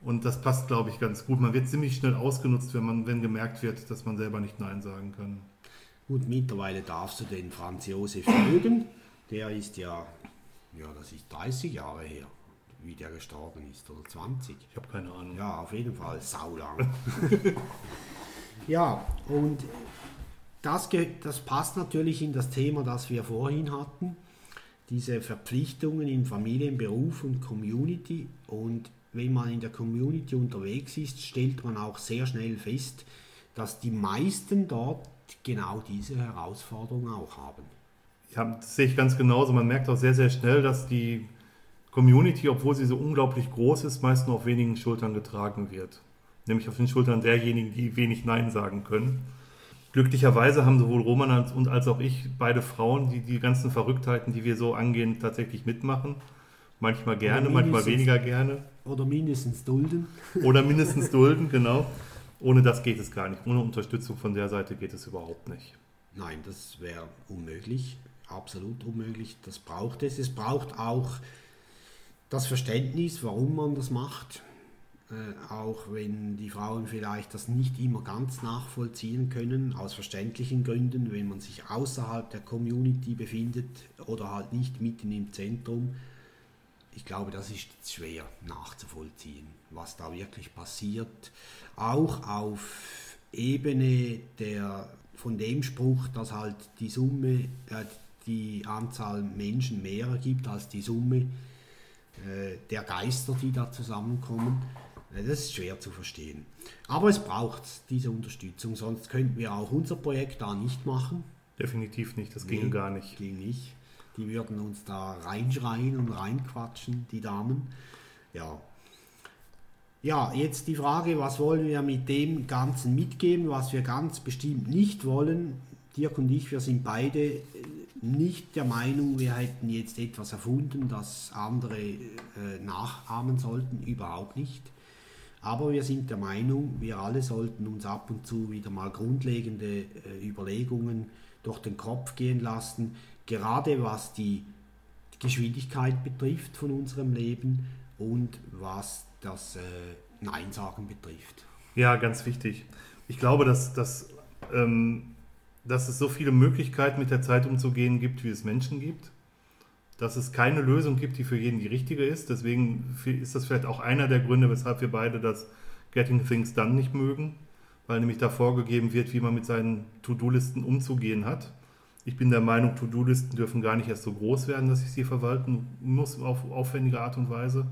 Und das passt, glaube ich, ganz gut. Man wird ziemlich schnell ausgenutzt, wenn, man, wenn gemerkt wird, dass man selber nicht Nein sagen kann. Gut, mittlerweile darfst du den Franz Josef mögen. Der ist ja, ja, das ist 30 Jahre her, wie der gestorben ist, oder 20. Ich habe keine Ahnung. Ja, auf jeden Fall saulang. ja, und das, das passt natürlich in das Thema, das wir vorhin hatten. Diese Verpflichtungen in Familien, Beruf und Community. Und wenn man in der Community unterwegs ist, stellt man auch sehr schnell fest, dass die meisten dort genau diese Herausforderung auch haben. Ja, das sehe ich ganz genauso. Man merkt auch sehr, sehr schnell, dass die Community, obwohl sie so unglaublich groß ist, meist nur auf wenigen Schultern getragen wird. Nämlich auf den Schultern derjenigen, die wenig Nein sagen können. Glücklicherweise haben sowohl Roman als, und als auch ich beide Frauen, die die ganzen Verrücktheiten, die wir so angehen, tatsächlich mitmachen. Manchmal gerne, manchmal weniger gerne. Oder mindestens dulden. Oder mindestens dulden, genau. Ohne das geht es gar nicht. Ohne Unterstützung von der Seite geht es überhaupt nicht. Nein, das wäre unmöglich. Absolut unmöglich. Das braucht es. Es braucht auch das Verständnis, warum man das macht. Äh, auch wenn die Frauen vielleicht das nicht immer ganz nachvollziehen können, aus verständlichen Gründen, wenn man sich außerhalb der Community befindet oder halt nicht mitten im Zentrum ich glaube, das ist schwer nachzuvollziehen, was da wirklich passiert. Auch auf Ebene der, von dem Spruch, dass halt die Summe, äh, die Anzahl Menschen mehr gibt als die Summe der Geister, die da zusammenkommen. Äh, das ist schwer zu verstehen. Aber es braucht diese Unterstützung, sonst könnten wir auch unser Projekt da nicht machen. Definitiv nicht, das nee, ging gar nicht. Ging nicht. Die würden uns da reinschreien und reinquatschen, die Damen. Ja. Ja, jetzt die Frage, was wollen wir mit dem Ganzen mitgeben, was wir ganz bestimmt nicht wollen. Dirk und ich, wir sind beide nicht der Meinung, wir hätten jetzt etwas erfunden, das andere äh, nachahmen sollten, überhaupt nicht. Aber wir sind der Meinung, wir alle sollten uns ab und zu wieder mal grundlegende äh, Überlegungen durch den Kopf gehen lassen, gerade was die Geschwindigkeit betrifft von unserem Leben und was das äh, Nein sagen betrifft. Ja, ganz wichtig. Ich glaube, dass, dass, ähm, dass es so viele Möglichkeiten mit der Zeit umzugehen gibt, wie es Menschen gibt. Dass es keine Lösung gibt, die für jeden die richtige ist. Deswegen ist das vielleicht auch einer der Gründe, weshalb wir beide das Getting Things Done nicht mögen, weil nämlich da vorgegeben wird, wie man mit seinen To-Do-Listen umzugehen hat. Ich bin der Meinung, To-Do-Listen dürfen gar nicht erst so groß werden, dass ich sie verwalten muss auf aufwendige Art und Weise.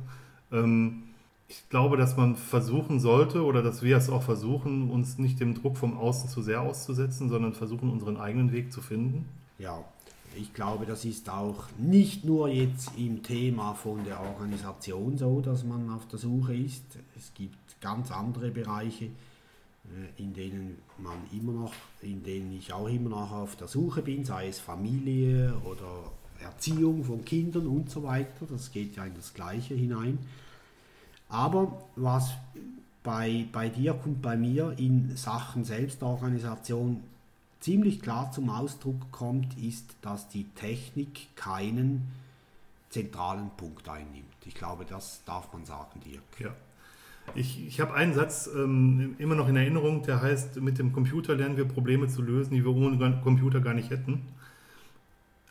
Ähm, ich glaube, dass man versuchen sollte oder dass wir es auch versuchen, uns nicht dem Druck vom Außen zu sehr auszusetzen, sondern versuchen, unseren eigenen Weg zu finden. Ja, ich glaube, das ist auch nicht nur jetzt im Thema von der Organisation so, dass man auf der Suche ist. Es gibt ganz andere Bereiche, äh, in denen man immer noch, in denen ich auch immer noch auf der Suche bin, sei es Familie oder Erziehung von Kindern und so weiter. Das geht ja in das Gleiche hinein. Aber was bei, bei Dirk und bei mir in Sachen Selbstorganisation ziemlich klar zum Ausdruck kommt, ist, dass die Technik keinen zentralen Punkt einnimmt. Ich glaube, das darf man sagen, Dirk. Ja. Ich, ich habe einen Satz ähm, immer noch in Erinnerung, der heißt, mit dem Computer lernen wir Probleme zu lösen, die wir ohne Computer gar nicht hätten.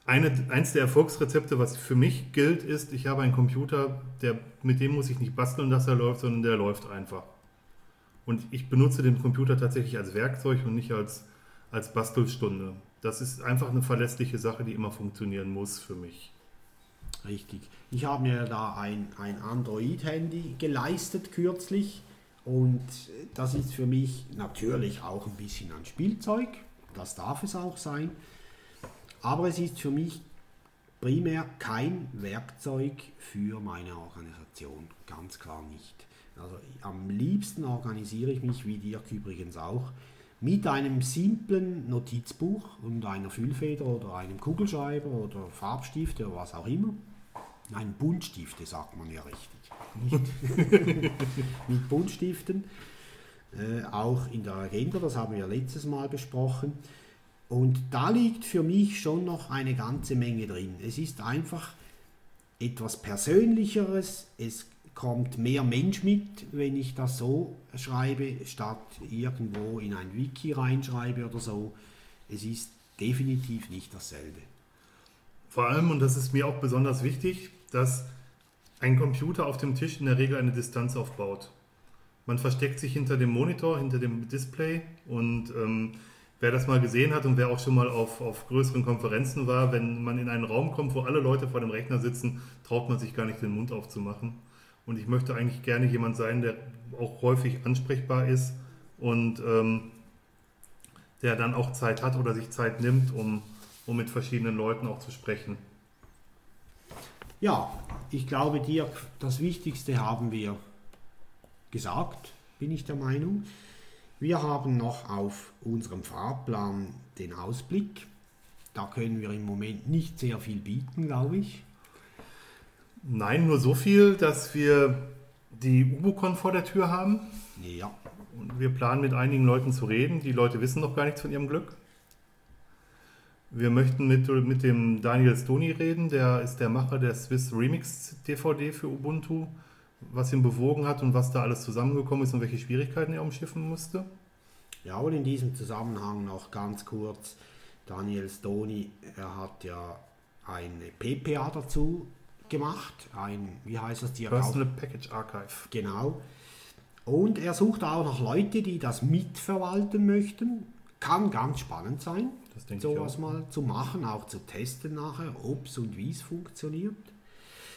Eine, eins der Erfolgsrezepte, was für mich gilt, ist, ich habe einen Computer, der, mit dem muss ich nicht basteln, dass er läuft, sondern der läuft einfach. Und ich benutze den Computer tatsächlich als Werkzeug und nicht als, als Bastelstunde. Das ist einfach eine verlässliche Sache, die immer funktionieren muss für mich. Richtig. Ich habe mir da ein, ein Android-Handy geleistet kürzlich und das ist für mich natürlich auch ein bisschen ein Spielzeug. Das darf es auch sein. Aber es ist für mich primär kein Werkzeug für meine Organisation. Ganz klar nicht. Also am liebsten organisiere ich mich, wie Dirk übrigens auch, mit einem simplen Notizbuch und einer Füllfeder oder einem Kugelschreiber oder Farbstift oder was auch immer. Nein, Buntstifte sagt man ja richtig. Mit Buntstiften. Äh, auch in der Agenda, das haben wir letztes Mal besprochen. Und da liegt für mich schon noch eine ganze Menge drin. Es ist einfach etwas Persönlicheres, es kommt mehr Mensch mit, wenn ich das so schreibe, statt irgendwo in ein Wiki reinschreibe oder so. Es ist definitiv nicht dasselbe. Vor allem, und das ist mir auch besonders wichtig, dass ein Computer auf dem Tisch in der Regel eine Distanz aufbaut. Man versteckt sich hinter dem Monitor, hinter dem Display und ähm, wer das mal gesehen hat und wer auch schon mal auf, auf größeren Konferenzen war, wenn man in einen Raum kommt, wo alle Leute vor dem Rechner sitzen, traut man sich gar nicht den Mund aufzumachen. Und ich möchte eigentlich gerne jemand sein, der auch häufig ansprechbar ist und ähm, der dann auch Zeit hat oder sich Zeit nimmt, um, um mit verschiedenen Leuten auch zu sprechen. Ja, ich glaube, Dirk, das Wichtigste haben wir gesagt, bin ich der Meinung. Wir haben noch auf unserem Fahrplan den Ausblick. Da können wir im Moment nicht sehr viel bieten, glaube ich. Nein, nur so viel, dass wir die Ubocon vor der Tür haben. Ja. Und wir planen mit einigen Leuten zu reden. Die Leute wissen noch gar nichts von ihrem Glück. Wir möchten mit, mit dem Daniel Stoni reden, der ist der Macher der Swiss Remix DVD für Ubuntu, was ihn bewogen hat und was da alles zusammengekommen ist und welche Schwierigkeiten er umschiffen musste. Ja, und in diesem Zusammenhang noch ganz kurz, Daniel Stoni, er hat ja eine PPA dazu gemacht, ein, wie heißt das, Diagramm? Personal Package Archive. Genau. Und er sucht auch noch Leute, die das mitverwalten möchten. Kann ganz spannend sein, sowas mal zu machen, auch zu testen nachher, ob es und wie es funktioniert.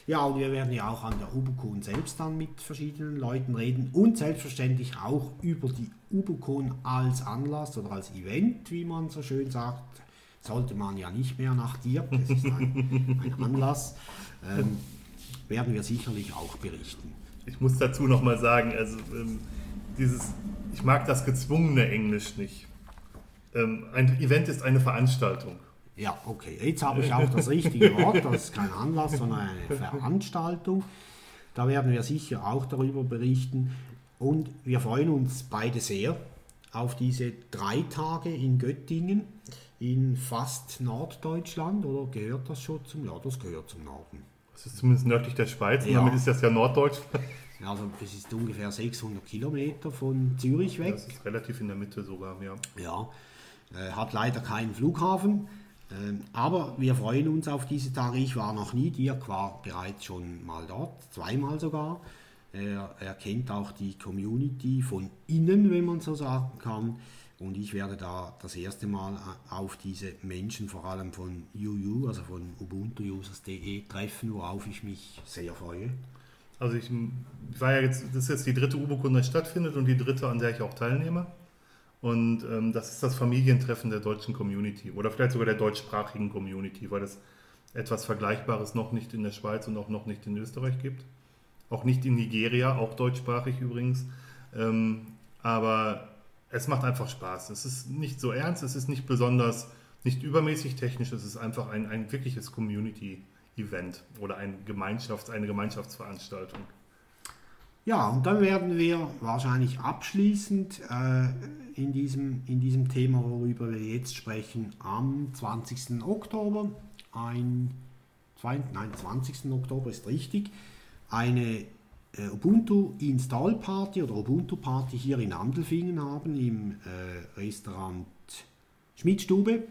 Ja, und wir werden ja auch an der Ubukon selbst dann mit verschiedenen Leuten reden und selbstverständlich auch über die Ubukon als Anlass oder als Event, wie man so schön sagt, sollte man ja nicht mehr nach dir, das ist ein, ein Anlass, ähm, werden wir sicherlich auch berichten. Ich muss dazu nochmal sagen, also ähm, dieses, ich mag das gezwungene Englisch nicht. Ähm, ein Event ist eine Veranstaltung. Ja, okay. Jetzt habe ich auch das richtige Wort. Das ist kein Anlass, sondern eine Veranstaltung. Da werden wir sicher auch darüber berichten. Und wir freuen uns beide sehr auf diese drei Tage in Göttingen in fast Norddeutschland. Oder gehört das schon zum Ja, das gehört zum Norden. Das ist zumindest nördlich der Schweiz. Ja. damit ist das ja Norddeutschland. Also es ist ungefähr 600 Kilometer von Zürich weg. Das ist relativ in der Mitte sogar, ja. Ja, äh, hat leider keinen Flughafen. Ähm, aber wir freuen uns auf diese Tage. Ich war noch nie, Dirk war bereits schon mal dort, zweimal sogar. Er, er kennt auch die Community von innen, wenn man so sagen kann. Und ich werde da das erste Mal äh, auf diese Menschen, vor allem von UU, also von ubuntuusers.de, treffen, worauf ich mich sehr freue. Also ich war ja jetzt, das ist jetzt die dritte UBO-Kunde, die stattfindet und die dritte, an der ich auch teilnehme. Und ähm, das ist das Familientreffen der deutschen Community oder vielleicht sogar der deutschsprachigen Community, weil es etwas Vergleichbares noch nicht in der Schweiz und auch noch nicht in Österreich gibt. Auch nicht in Nigeria, auch deutschsprachig übrigens. Ähm, aber es macht einfach Spaß. Es ist nicht so ernst, es ist nicht besonders, nicht übermäßig technisch, es ist einfach ein, ein wirkliches Community-Event oder ein Gemeinschafts-, eine Gemeinschaftsveranstaltung. Ja, und dann werden wir wahrscheinlich abschließend äh, in, diesem, in diesem Thema, worüber wir jetzt sprechen, am 20. Oktober, ein, nein, 20. Oktober ist richtig, eine äh, Ubuntu Install Party oder Ubuntu Party hier in Andelfingen haben im äh, Restaurant Schmidstube.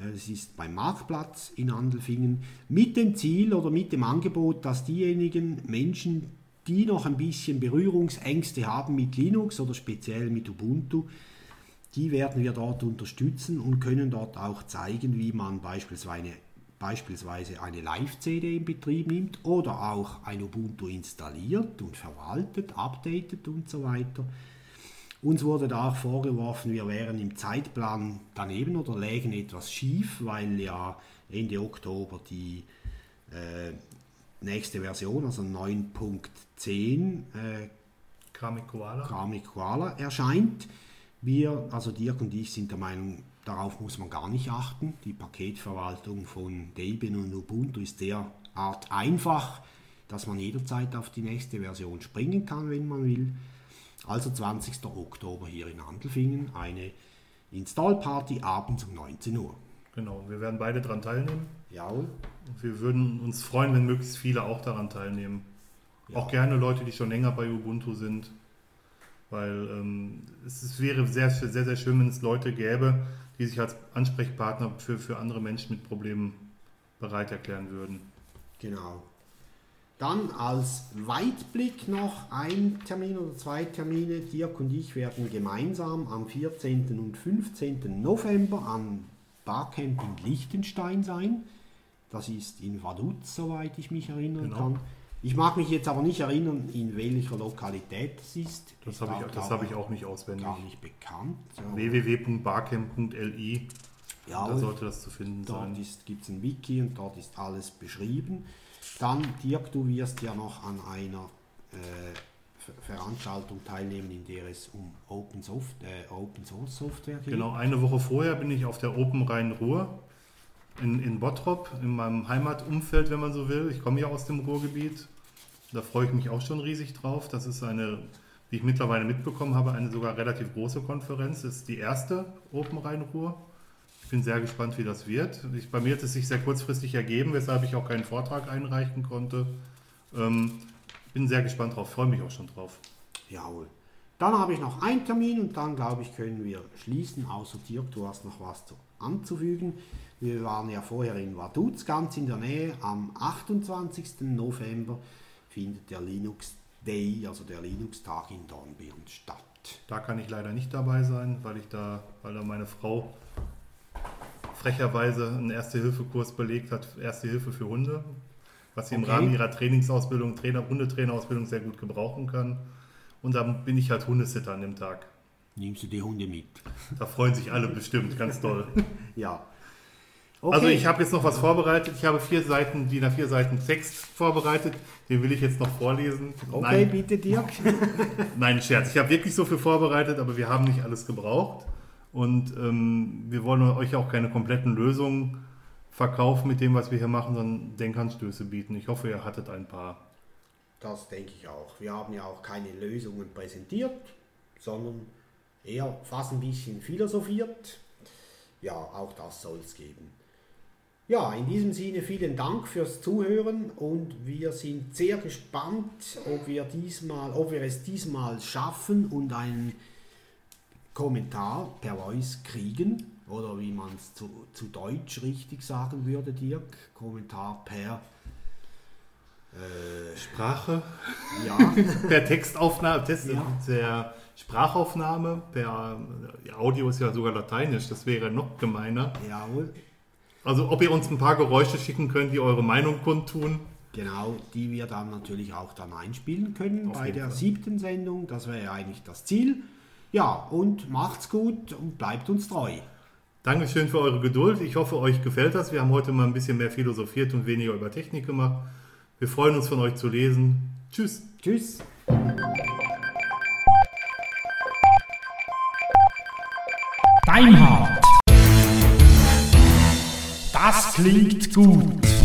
Äh, Es ist beim Marktplatz in Andelfingen mit dem Ziel oder mit dem Angebot, dass diejenigen Menschen, die noch ein bisschen Berührungsängste haben mit Linux oder speziell mit Ubuntu, die werden wir dort unterstützen und können dort auch zeigen, wie man beispielsweise, eine Live-CD in Betrieb nimmt oder auch ein Ubuntu installiert und verwaltet, updatet und so weiter. Uns wurde da auch vorgeworfen, wir wären im Zeitplan daneben oder lägen etwas schief, weil ja Ende Oktober die äh, nächste Version, also 9.10, äh, Kami Koala. Kami Koala erscheint. Wir, also Dirk und ich, sind der Meinung, darauf muss man gar nicht achten. Die Paketverwaltung von Debian und Ubuntu ist derart einfach, dass man jederzeit auf die nächste Version springen kann, wenn man will. Also 20. Oktober hier in Andelfingen eine Installparty abends um 19 Uhr. Genau, wir werden beide daran teilnehmen. Jawohl. Wir würden uns freuen, wenn möglichst viele auch daran teilnehmen. Ja. Auch gerne Leute, die schon länger bei Ubuntu sind. Weil ähm, es ist, wäre sehr, sehr, sehr schön, wenn es Leute gäbe, die sich als Ansprechpartner für, für andere Menschen mit Problemen bereit erklären würden. Genau. Dann als Weitblick noch ein Termin oder zwei Termine. Dirk und ich werden gemeinsam am 14. und 15. November am Barcamp in Liechtenstein sein. Das ist in Vaduz, soweit ich mich erinnern Genau. kann. Ich mag mich jetzt aber nicht erinnern, in welcher Lokalität das ist. Das habe ich, das habe ich auch nicht auswendig. gar nicht bekannt. Ja, www.barcamp.li, ja, da sollte das zu finden Dort sein. gibt es ein Wiki und dort ist alles beschrieben. Dann, Dirk, du wirst ja noch an einer äh, Ver- Veranstaltung teilnehmen, in der es um Open, Soft, äh, Open Source Software geht. Genau, eine Woche vorher bin ich auf der Open Rhein-Ruhr in, in Bottrop, in meinem Heimatumfeld, wenn man so will. Ich komme ja aus dem Ruhrgebiet. Da freue ich mich auch schon riesig drauf. Das ist eine, wie ich mittlerweile mitbekommen habe, eine sogar relativ große Konferenz. Das ist die erste Open Rhein-Ruhr. Ich bin sehr gespannt, wie das wird. Ich, bei mir hat es sich sehr kurzfristig ergeben, weshalb ich auch keinen Vortrag einreichen konnte. Ähm, bin sehr gespannt drauf, freue mich auch schon drauf. Jawohl. Dann habe ich noch einen Termin und dann glaube ich, können wir schließen. Außer Dirk, du hast noch was zu, anzufügen. Wir waren ja vorher in Vaduz, ganz in der Nähe. Am 28. November findet der Linux Day, also der Linux-Tag in Dornbirn statt. Da kann ich leider nicht dabei sein, weil ich da, weil da meine Frau frecherweise einen Erste-Hilfe-Kurs belegt hat, Erste Hilfe für Hunde, was sie im Okay. Rahmen ihrer Trainingsausbildung, Trainer, Hundetrainerausbildung sehr gut gebrauchen kann. Und dann bin ich halt Hundesitter an dem Tag. Nimmst du die Hunde mit? Da freuen sich alle bestimmt, ganz toll. Ja. Also ich habe jetzt noch was vorbereitet. Ich habe vier Seiten, DIN A4 Seiten Text vorbereitet. Den will ich jetzt noch vorlesen. Okay, Nein, bitte Dirk. Nein, Scherz. Ich habe wirklich so viel vorbereitet, aber wir haben nicht alles gebraucht. Und ähm, wir wollen euch auch keine kompletten Lösungen verkaufen mit dem, was wir hier machen, sondern Denkanstöße bieten. Ich hoffe, ihr hattet ein paar. Das denke ich auch. Wir haben ja auch keine Lösungen präsentiert, sondern eher fast ein bisschen philosophiert. Ja, auch das soll es geben. Ja, in diesem Sinne vielen Dank fürs Zuhören und wir sind sehr gespannt, ob wir diesmal, ob wir es diesmal schaffen und einen Kommentar per Voice kriegen oder wie man es zu, zu Deutsch richtig sagen würde, Dirk, Kommentar per äh, Sprache, ja, per Textaufnahme, Test, Ja. der Sprachaufnahme, per Audio ist ja sogar lateinisch, das wäre noch gemeiner. jawohl. Also ob ihr uns ein paar Geräusche schicken könnt, die eure Meinung kundtun. Genau, die wir dann natürlich auch dann einspielen können Auf bei der Fall. siebten Sendung. Das wäre ja eigentlich das Ziel. Ja, und macht's gut und bleibt uns treu. Dankeschön für eure Geduld. Ich hoffe, euch gefällt das. Wir haben heute mal ein bisschen mehr philosophiert und weniger über Technik gemacht. Wir freuen uns von euch zu lesen. Tschüss. Tschüss. Deinhard. Das klingt gut.